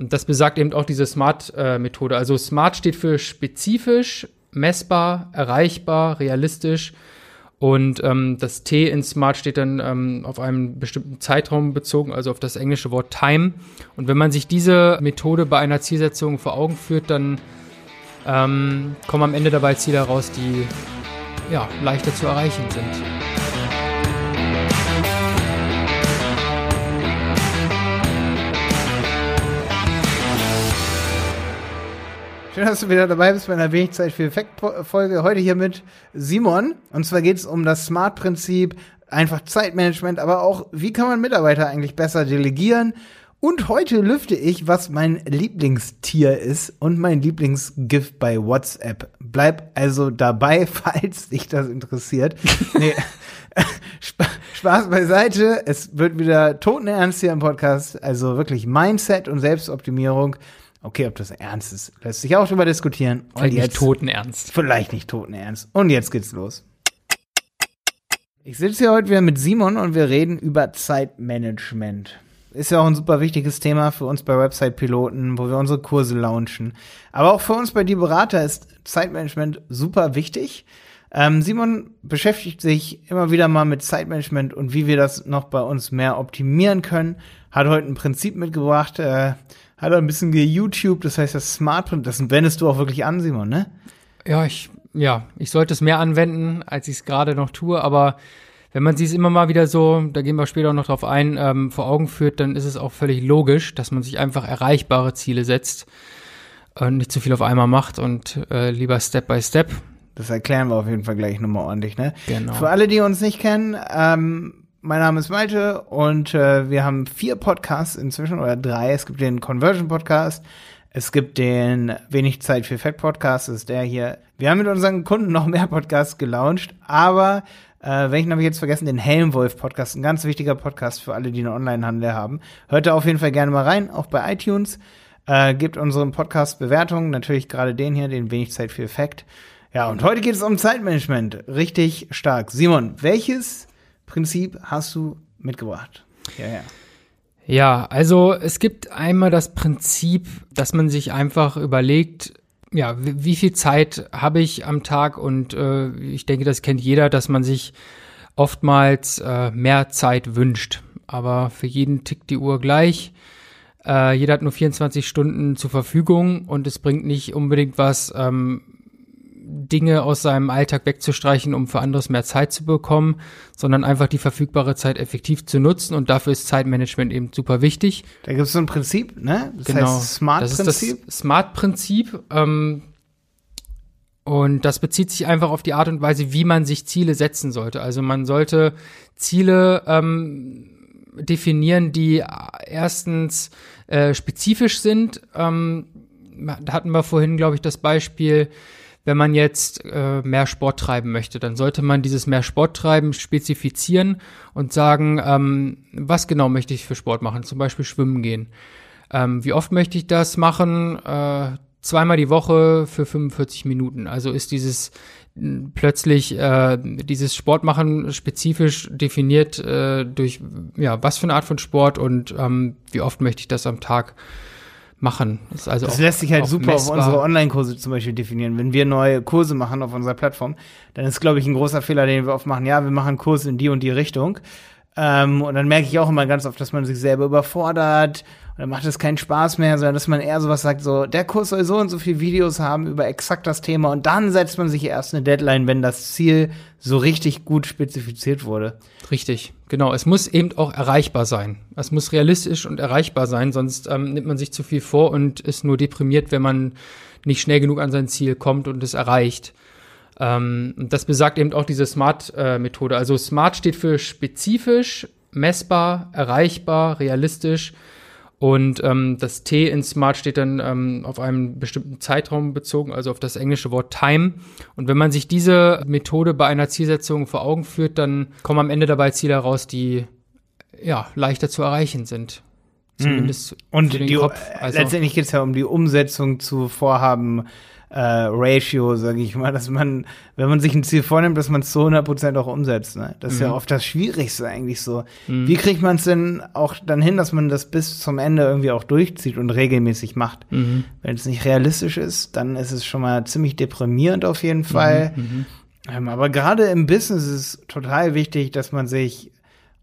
Und das besagt eben auch diese SMART-Methode. also SMART steht für spezifisch, messbar, erreichbar, realistisch. Und ähm, das T in Smart steht dann ähm, auf einen bestimmten Zeitraum bezogen, also auf das englische Wort Time. Und wenn man sich diese Methode bei einer Zielsetzung vor Augen führt, dann ähm, kommen am Ende dabei Ziele heraus, die ja, leichter zu erreichen sind. Schön, dass du wieder dabei bist bei einer wenig Zeit für Effekt-Folge. Heute hier mit Simon. Und zwar geht es um das Smart-Prinzip, einfach Zeitmanagement, aber auch, wie kann man Mitarbeiter eigentlich besser delegieren? Und heute lüfte ich, was mein Lieblingstier ist und mein Lieblingsgift bei WhatsApp. Bleib also dabei, falls dich das interessiert. nee. Spaß beiseite. Es wird wieder totenernst hier im Podcast. Also wirklich Mindset und Selbstoptimierung. Okay, ob das ernst ist, lässt sich auch drüber diskutieren. Und vielleicht jetzt, nicht totenernst. Vielleicht nicht totenernst. Und jetzt geht's los. Ich sitze hier heute wieder mit Simon und wir reden über Zeitmanagement. Ist ja auch ein super wichtiges Thema für uns bei Website-Piloten, wo wir unsere Kurse launchen. Aber auch für uns bei Die Berater ist Zeitmanagement super wichtig. Ähm, Simon beschäftigt sich immer wieder mal mit Zeitmanagement und wie wir das noch bei uns mehr optimieren können. Hat heute ein Prinzip mitgebracht, äh, hat er ein bisschen YouTube, das heißt das Smartphone, das wendest du auch wirklich an, Simon, ne? Ja, ich, ja, ich sollte es mehr anwenden, als ich es gerade noch tue, aber wenn man sich es immer mal wieder so, da gehen wir später auch noch drauf ein, ähm, vor Augen führt, dann ist es auch völlig logisch, dass man sich einfach erreichbare Ziele setzt und nicht zu viel auf einmal macht und äh, lieber Step by Step. Das erklären wir auf jeden Fall gleich nochmal ordentlich, ne? Genau. Für alle, die uns nicht kennen, ähm, mein Name ist Malte und äh, wir haben vier Podcasts inzwischen oder drei. Es gibt den Conversion Podcast, es gibt den Wenig Zeit für Fett Podcast, das ist der hier. Wir haben mit unseren Kunden noch mehr Podcasts gelauncht, aber äh, welchen habe ich jetzt vergessen? Den Helmwolf Podcast, ein ganz wichtiger Podcast für alle, die einen Online-Handel haben. Hört da auf jeden Fall gerne mal rein, auch bei iTunes. Äh, gebt unserem Podcast Bewertungen, natürlich gerade den hier, den Wenig Zeit für Effekt. Ja, und heute geht es um Zeitmanagement. Richtig stark. Simon, welches Prinzip hast du mitgebracht. Ja, ja. Ja, also es gibt einmal das Prinzip, dass man sich einfach überlegt, ja, wie viel Zeit habe ich am Tag und äh, ich denke, das kennt jeder, dass man sich oftmals äh, mehr Zeit wünscht. Aber für jeden tickt die Uhr gleich. Äh, jeder hat nur 24 Stunden zur Verfügung und es bringt nicht unbedingt was, ähm, Dinge aus seinem Alltag wegzustreichen, um für anderes mehr Zeit zu bekommen, sondern einfach die verfügbare Zeit effektiv zu nutzen und dafür ist Zeitmanagement eben super wichtig. Da gibt es so ein Prinzip, ne? Das genau. heißt Smart-Prinzip. Das ist das Smart-Prinzip. Ähm, und das bezieht sich einfach auf die Art und Weise, wie man sich Ziele setzen sollte. Also man sollte Ziele ähm, definieren, die erstens äh, spezifisch sind. Ähm, da hatten wir vorhin, glaube ich, das Beispiel, wenn man jetzt äh, mehr Sport treiben möchte, dann sollte man dieses mehr Sport treiben spezifizieren und sagen, ähm, was genau möchte ich für Sport machen, zum Beispiel schwimmen gehen. Ähm, wie oft möchte ich das machen? Äh, zweimal die Woche für 45 Minuten. Also ist dieses plötzlich äh, dieses Sportmachen spezifisch definiert äh, durch ja was für eine Art von Sport und ähm, wie oft möchte ich das am Tag machen. Das, also das auch, lässt sich halt super messbar. auf unsere Online-Kurse zum Beispiel definieren. Wenn wir neue Kurse machen auf unserer Plattform, dann ist, glaube ich, ein großer Fehler, den wir oft machen. Ja, wir machen Kurse in die und die Richtung. Ähm, und dann merke ich auch immer ganz oft, dass man sich selber überfordert dann macht es keinen Spaß mehr, sondern dass man eher sowas sagt, so, der Kurs soll so und so viele Videos haben über exakt das Thema und dann setzt man sich erst eine Deadline, wenn das Ziel so richtig gut spezifiziert wurde. Richtig, genau. Es muss eben auch erreichbar sein. Es muss realistisch und erreichbar sein, sonst ähm, nimmt man sich zu viel vor und ist nur deprimiert, wenn man nicht schnell genug an sein Ziel kommt und es erreicht. Ähm, das besagt eben auch diese SMART-Methode. Äh, also SMART steht für spezifisch, messbar, erreichbar, realistisch und ähm, das T in Smart steht dann ähm, auf einen bestimmten Zeitraum bezogen, also auf das englische Wort Time. Und wenn man sich diese Methode bei einer Zielsetzung vor Augen führt, dann kommen am Ende dabei Ziele heraus, die ja leichter zu erreichen sind. Zumindest mhm. Und die, Kopf. Also, letztendlich geht es ja um die Umsetzung zu Vorhaben äh, Ratio, sage ich mal, dass man, wenn man sich ein Ziel vornimmt, dass man es zu 100 Prozent auch umsetzt. Ne? Das ist ja mhm. oft das Schwierigste eigentlich so. Mhm. Wie kriegt man es denn auch dann hin, dass man das bis zum Ende irgendwie auch durchzieht und regelmäßig macht? Mhm. Wenn es nicht realistisch ist, dann ist es schon mal ziemlich deprimierend auf jeden Fall. Mhm. mhm. Ähm, aber gerade im Business ist es total wichtig, dass man sich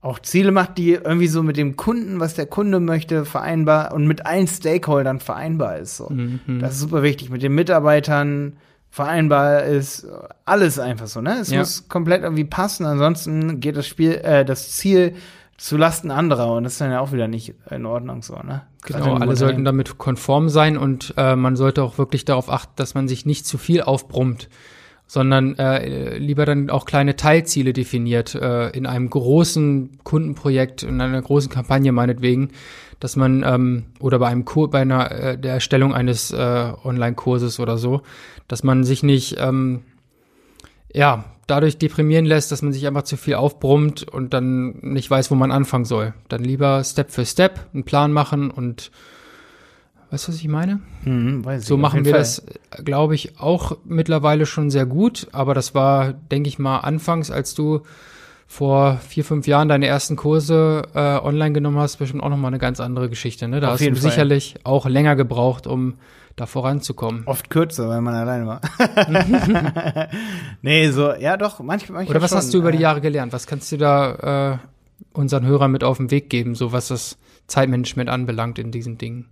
auch Ziele macht, die irgendwie so mit dem Kunden, was der Kunde möchte, vereinbar und mit allen Stakeholdern vereinbar ist. So. Mhm. Das ist super wichtig. Mit den Mitarbeitern vereinbar ist alles einfach so. Ne, es ja. muss komplett irgendwie passen. Ansonsten geht das Spiel, äh, das Ziel zu Lasten anderer und das ist dann ja auch wieder nicht in Ordnung so. Ne? Genau, alle sollten damit konform sein und äh, man sollte auch wirklich darauf achten, dass man sich nicht zu viel aufbrummt sondern äh, lieber dann auch kleine Teilziele definiert äh, in einem großen Kundenprojekt, in einer großen Kampagne meinetwegen, dass man ähm, oder bei einem Kur bei einer äh, der Erstellung eines äh, Online-Kurses oder so, dass man sich nicht ähm, ja dadurch deprimieren lässt, dass man sich einfach zu viel aufbrummt und dann nicht weiß, wo man anfangen soll. Dann lieber Step für Step einen Plan machen und Weißt du, was ich meine? Mhm, weiß so ich, machen wir Fall. das, glaube ich, auch mittlerweile schon sehr gut. Aber das war, denke ich mal, anfangs, als du vor vier, fünf Jahren deine ersten Kurse äh, online genommen hast, bestimmt auch nochmal eine ganz andere Geschichte. Ne? Da Auf hast du Fall. sicherlich auch länger gebraucht, um da voranzukommen. Oft kürzer, weil man alleine war. nee, so, ja doch, manchmal. manchmal Oder was schon, hast du über die Jahre gelernt? Was kannst du da äh, unseren Hörern mit auf den Weg geben, so was das Zeitmanagement anbelangt in diesen Dingen?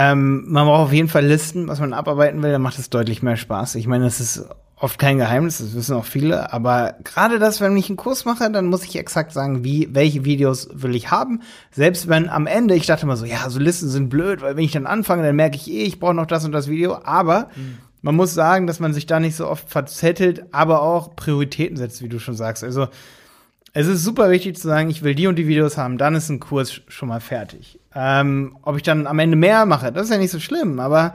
Ähm, man braucht auf jeden Fall Listen, was man abarbeiten will, dann macht es deutlich mehr Spaß. Ich meine, das ist oft kein Geheimnis, das wissen auch viele, aber gerade das, wenn ich einen Kurs mache, dann muss ich exakt sagen, wie, welche Videos will ich haben. Selbst wenn am Ende, ich dachte immer so, ja, so Listen sind blöd, weil wenn ich dann anfange, dann merke ich eh, ich brauche noch das und das Video, aber mhm. man muss sagen, dass man sich da nicht so oft verzettelt, aber auch Prioritäten setzt, wie du schon sagst. Also, es ist super wichtig zu sagen, ich will die und die Videos haben, dann ist ein Kurs schon mal fertig. Ähm, ob ich dann am Ende mehr mache, das ist ja nicht so schlimm, aber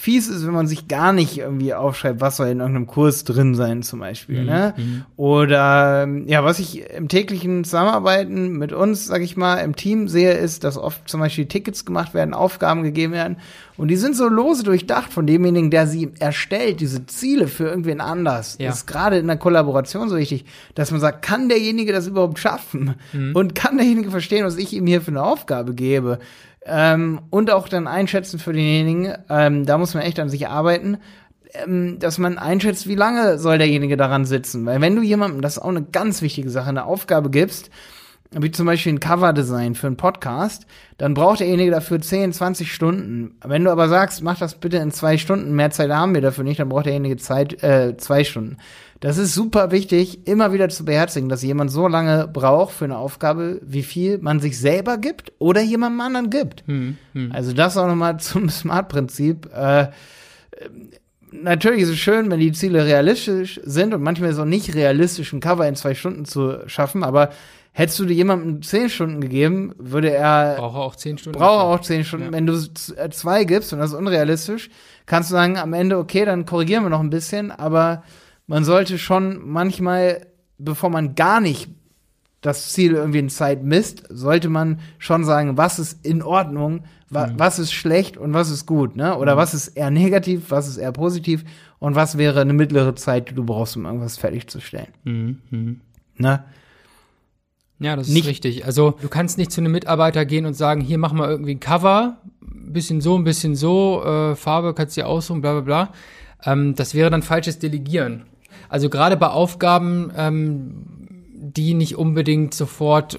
fies ist, wenn man sich gar nicht irgendwie aufschreibt, was soll in irgendeinem Kurs drin sein, zum Beispiel. Mhm. Ne? Mhm. Oder ja, was ich im täglichen Zusammenarbeiten mit uns, sag ich mal, im Team sehe, ist, dass oft zum Beispiel Tickets gemacht werden, Aufgaben gegeben werden und die sind so lose durchdacht von demjenigen, der sie erstellt, diese Ziele für irgendwen anders. Ja. Das ist gerade in der Kollaboration so wichtig, dass man sagt, kann derjenige das überhaupt schaffen? Mhm. Und kann derjenige verstehen, was ich ihm hier für eine Aufgabe gebe? Ähm, und auch dann einschätzen für denjenigen, ähm, da muss man echt an sich arbeiten, ähm, dass man einschätzt, wie lange soll derjenige daran sitzen. Weil wenn du jemandem, das ist auch eine ganz wichtige Sache, eine Aufgabe gibst, wie zum Beispiel ein Coverdesign für einen Podcast, dann braucht derjenige dafür 10, 20 Stunden. Wenn du aber sagst, mach das bitte in zwei Stunden, mehr Zeit haben wir dafür nicht, dann braucht derjenige Zeit, äh, zwei Stunden. Das ist super wichtig, immer wieder zu beherzigen, dass jemand so lange braucht für eine Aufgabe, wie viel man sich selber gibt oder jemandem anderen gibt. Hm, hm. Also das auch nochmal zum Smart-Prinzip. Äh, natürlich ist es schön, wenn die Ziele realistisch sind und manchmal ist es auch nicht realistisch, ein Cover in zwei Stunden zu schaffen, aber hättest du dir jemandem zehn Stunden gegeben, würde er. Braucht er auch zehn Stunden. Braucht er auch zehn Stunden. Ja. Wenn du äh, zwei gibst und das ist unrealistisch, kannst du sagen, am Ende, okay, dann korrigieren wir noch ein bisschen, aber man sollte schon manchmal, bevor man gar nicht das Ziel irgendwie in Zeit misst, sollte man schon sagen, was ist in Ordnung, wa mhm. was ist schlecht und was ist gut, ne? Oder mhm. was ist eher negativ, was ist eher positiv und was wäre eine mittlere Zeit, die du brauchst, um irgendwas fertigzustellen. Mhm. Ne? Ja, das nicht ist richtig. Also du kannst nicht zu einem Mitarbeiter gehen und sagen, hier mach mal irgendwie ein Cover, ein bisschen so, ein bisschen so, äh, Farbe kannst du dir aussuchen, bla bla bla. Ähm, das wäre dann falsches Delegieren. Also gerade bei Aufgaben, ähm, die nicht unbedingt sofort äh,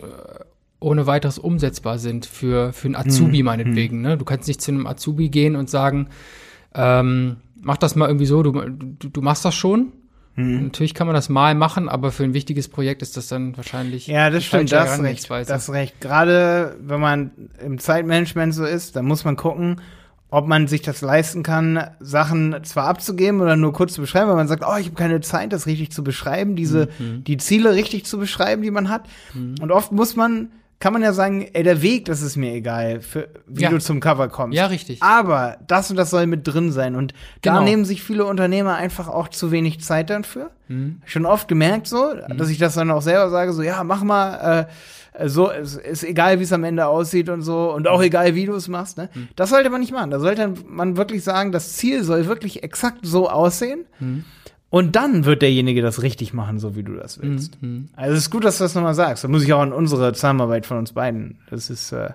ohne weiteres umsetzbar sind für, für einen Azubi hm. meinetwegen. Ne? Du kannst nicht zu einem Azubi gehen und sagen, ähm, mach das mal irgendwie so, du, du, du machst das schon. Hm. Natürlich kann man das mal machen, aber für ein wichtiges Projekt ist das dann wahrscheinlich. Ja, das stimmt, das recht. Das recht. Gerade wenn man im Zeitmanagement so ist, dann muss man gucken, ob man sich das leisten kann, Sachen zwar abzugeben oder nur kurz zu beschreiben, weil man sagt, oh, ich habe keine Zeit, das richtig zu beschreiben, diese mhm. die Ziele richtig zu beschreiben, die man hat. Mhm. Und oft muss man kann man ja sagen, ey, der Weg, das ist mir egal, für, wie ja. du zum Cover kommst. Ja, richtig. Aber das und das soll mit drin sein. Und genau. da nehmen sich viele Unternehmer einfach auch zu wenig Zeit dann für. Mhm. Schon oft gemerkt so, mhm. dass ich das dann auch selber sage, so, ja, mach mal, äh, so, es ist egal, wie es am Ende aussieht und so, und auch egal, wie du es machst, ne? Mhm. Das sollte man nicht machen. Da sollte man wirklich sagen, das Ziel soll wirklich exakt so aussehen. Und dann wird derjenige das richtig machen, so wie du das willst. Mhm. Also es ist gut, dass du das nochmal sagst. Da muss ich auch an unsere Zusammenarbeit von uns beiden. Das ist, äh,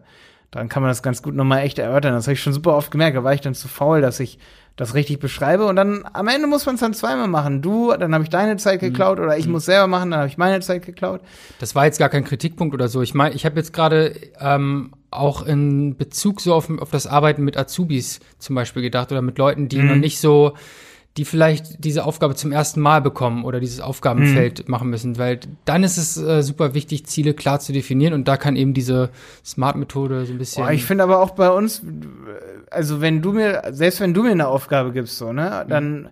daran kann man das ganz gut nochmal echt erörtern. Das habe ich schon super oft gemerkt. Da war ich dann zu faul, dass ich das richtig beschreibe. Und dann am Ende muss man es dann zweimal machen. Du, dann habe ich deine Zeit mhm. geklaut mhm. oder ich mhm. muss selber machen, dann habe ich meine Zeit geklaut. Das war jetzt gar kein Kritikpunkt oder so. Ich meine, ich habe jetzt gerade ähm, auch in Bezug so auf, auf das Arbeiten mit Azubis zum Beispiel gedacht oder mit Leuten, die mhm. noch nicht so die vielleicht diese Aufgabe zum ersten Mal bekommen oder dieses Aufgabenfeld hm. machen müssen, weil dann ist es äh, super wichtig, Ziele klar zu definieren und da kann eben diese Smart-Methode so ein bisschen. Boah, ich finde aber auch bei uns, also wenn du mir, selbst wenn du mir eine Aufgabe gibst, so, ne, dann mhm.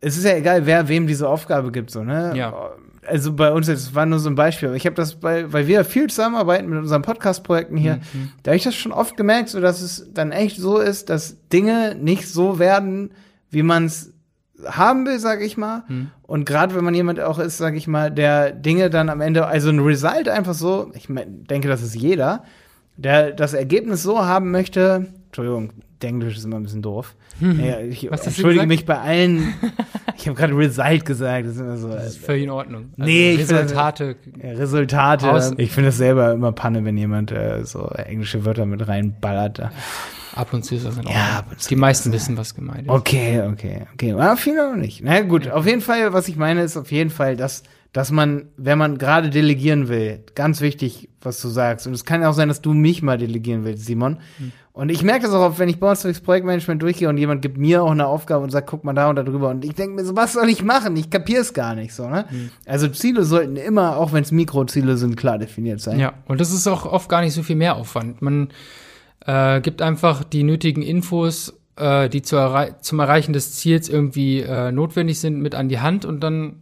es ist ja egal, wer wem diese Aufgabe gibt, so, ne? Ja. Also bei uns, das war nur so ein Beispiel, aber ich habe das bei, weil wir viel zusammenarbeiten mit unseren Podcast-Projekten hier, mhm. da habe ich das schon oft gemerkt, so dass es dann echt so ist, dass Dinge nicht so werden, wie man es haben will, sag ich mal. Hm. Und gerade wenn man jemand auch ist, sag ich mal, der Dinge dann am Ende, also ein Result einfach so, ich denke, das ist jeder, der das Ergebnis so haben möchte, Entschuldigung, Englisch ist immer ein bisschen doof. Hm. Ja, ich Was entschuldige mich bei allen. ich habe gerade Result gesagt. Das ist, immer so, das ist völlig in Ordnung. Also nee, Resultate. Ich find, Resultate. Aus ich finde es selber immer Panne, wenn jemand äh, so englische Wörter mit reinballert. Ab und zu ist das in Ordnung. Ja, ab und zu Die meisten wissen, was gemeint ist. Okay, okay, okay. Aber viele noch nicht. Na gut, auf jeden Fall, was ich meine, ist auf jeden Fall, dass, dass man, wenn man gerade delegieren will, ganz wichtig, was du sagst. Und es kann auch sein, dass du mich mal delegieren willst, Simon. Hm. Und ich merke das auch, wenn ich bei uns durchs Projektmanagement durchgehe und jemand gibt mir auch eine Aufgabe und sagt, guck mal da und da drüber. Und ich denke mir so, was soll ich machen? Ich kapiere es gar nicht so, ne? Hm. Also Ziele sollten immer, auch wenn es Mikroziele sind, klar definiert sein. Ja, und das ist auch oft gar nicht so viel mehr Aufwand. Man äh, gibt einfach die nötigen Infos, äh, die zu errei zum Erreichen des Ziels irgendwie äh, notwendig sind, mit an die Hand und dann,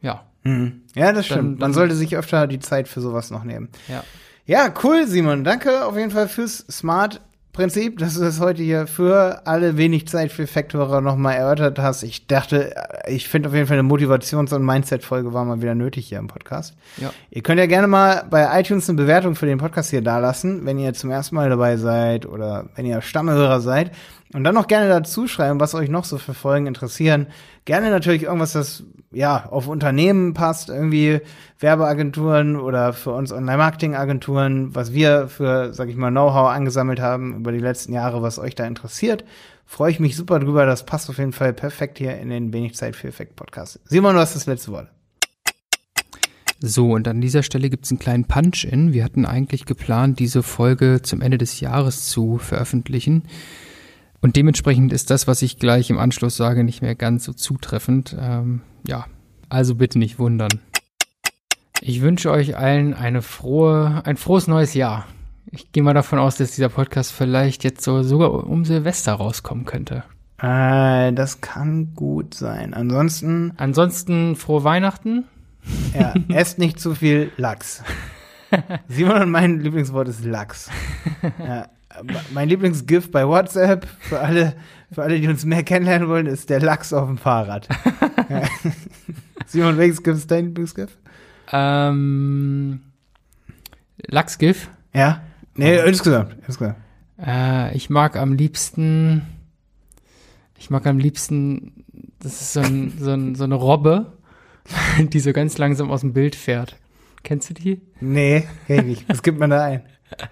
ja. Mhm. Ja, das stimmt. Dann, dann Man sollte sich öfter die Zeit für sowas noch nehmen. Ja. Ja, cool, Simon. Danke auf jeden Fall fürs Smart Prinzip, dass du das heute hier für alle wenig Zeit für Faktorer nochmal erörtert hast. Ich dachte, ich finde auf jeden Fall eine Motivations- und Mindset-Folge war mal wieder nötig hier im Podcast. Ja. Ihr könnt ja gerne mal bei iTunes eine Bewertung für den Podcast hier dalassen, wenn ihr zum ersten Mal dabei seid oder wenn ihr Stammhörer seid. Und dann noch gerne dazu schreiben, was euch noch so für Folgen interessieren. Gerne natürlich irgendwas, das ja auf Unternehmen passt, irgendwie Werbeagenturen oder für uns Online-Marketing-Agenturen, was wir für, sag ich mal, Know-how angesammelt haben über die letzten Jahre, was euch da interessiert. Freue ich mich super drüber. Das passt auf jeden Fall perfekt hier in den Wenig Zeit für Effekt Podcast. Simon, du hast das letzte Wort. So, und an dieser Stelle gibt es einen kleinen Punch-In. Wir hatten eigentlich geplant, diese Folge zum Ende des Jahres zu veröffentlichen. Und dementsprechend ist das, was ich gleich im Anschluss sage, nicht mehr ganz so zutreffend. Ähm, ja, also bitte nicht wundern. Ich wünsche euch allen eine frohe, ein frohes neues Jahr. Ich gehe mal davon aus, dass dieser Podcast vielleicht jetzt so sogar um Silvester rauskommen könnte. Äh, das kann gut sein. Ansonsten. Ansonsten frohe Weihnachten. Ja, esst nicht zu viel Lachs. Simon und mein Lieblingswort ist Lachs. Ja, mein Lieblingsgift bei WhatsApp für alle, für alle, die uns mehr kennenlernen wollen, ist der Lachs auf dem Fahrrad. Simon, welches Gift ist dein Lieblingsgift? Ähm, Lachsgift? Ja. Nee, oh. insgesamt. insgesamt. Äh, ich mag am liebsten, ich mag am liebsten, das ist so, ein, so, ein, so eine Robbe, die so ganz langsam aus dem Bild fährt. Kennst du die? Nee, kenn ich nicht. Was gibt man da ein?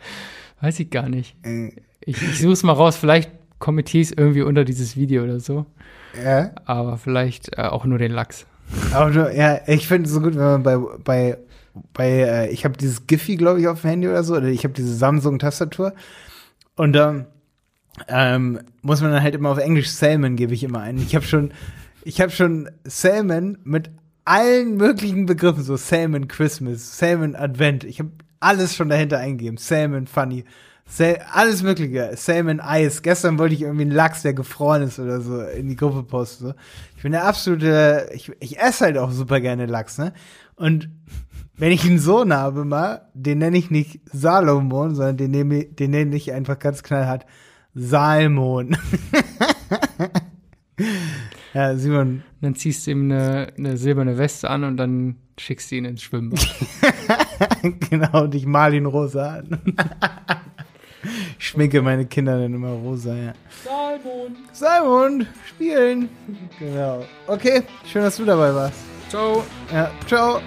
Weiß ich gar nicht. Äh. Ich, ich suche es mal raus. Vielleicht ich irgendwie unter dieses Video oder so. Ja. Aber vielleicht äh, auch nur den Lachs. Aber du, ja, ich finde es so gut, wenn man bei, bei, bei äh, ich habe dieses Giphy, glaube ich, auf dem Handy oder so, oder ich habe diese Samsung-Tastatur. Und ähm, ähm, muss man dann halt immer auf Englisch Salmon gebe ich immer ein. Ich habe schon, ich habe schon Salmon mit allen möglichen Begriffen, so Salmon Christmas, Salmon Advent. Ich habe alles schon dahinter eingeben. Salmon Funny. Alles Mögliche. Salmon Eis. Gestern wollte ich irgendwie einen Lachs, der gefroren ist oder so, in die Gruppe posten. So. Ich bin der absolute, ich, ich esse halt auch super gerne Lachs, ne? Und Wenn ich einen Sohn habe mal, den nenne ich nicht Salomon, sondern den nenne, den nenne ich einfach ganz knallhart Salmon. ja, Simon. Dann ziehst du ihm eine, eine silberne Weste an und dann schickst du ihn ins Schwimmbad. genau, und ich mal ihn rosa an. ich schminke meine Kinder dann immer rosa, ja. Salmon. Salmon, spielen. Genau. Okay, schön, dass du dabei warst. Ciao. Ja, ciao.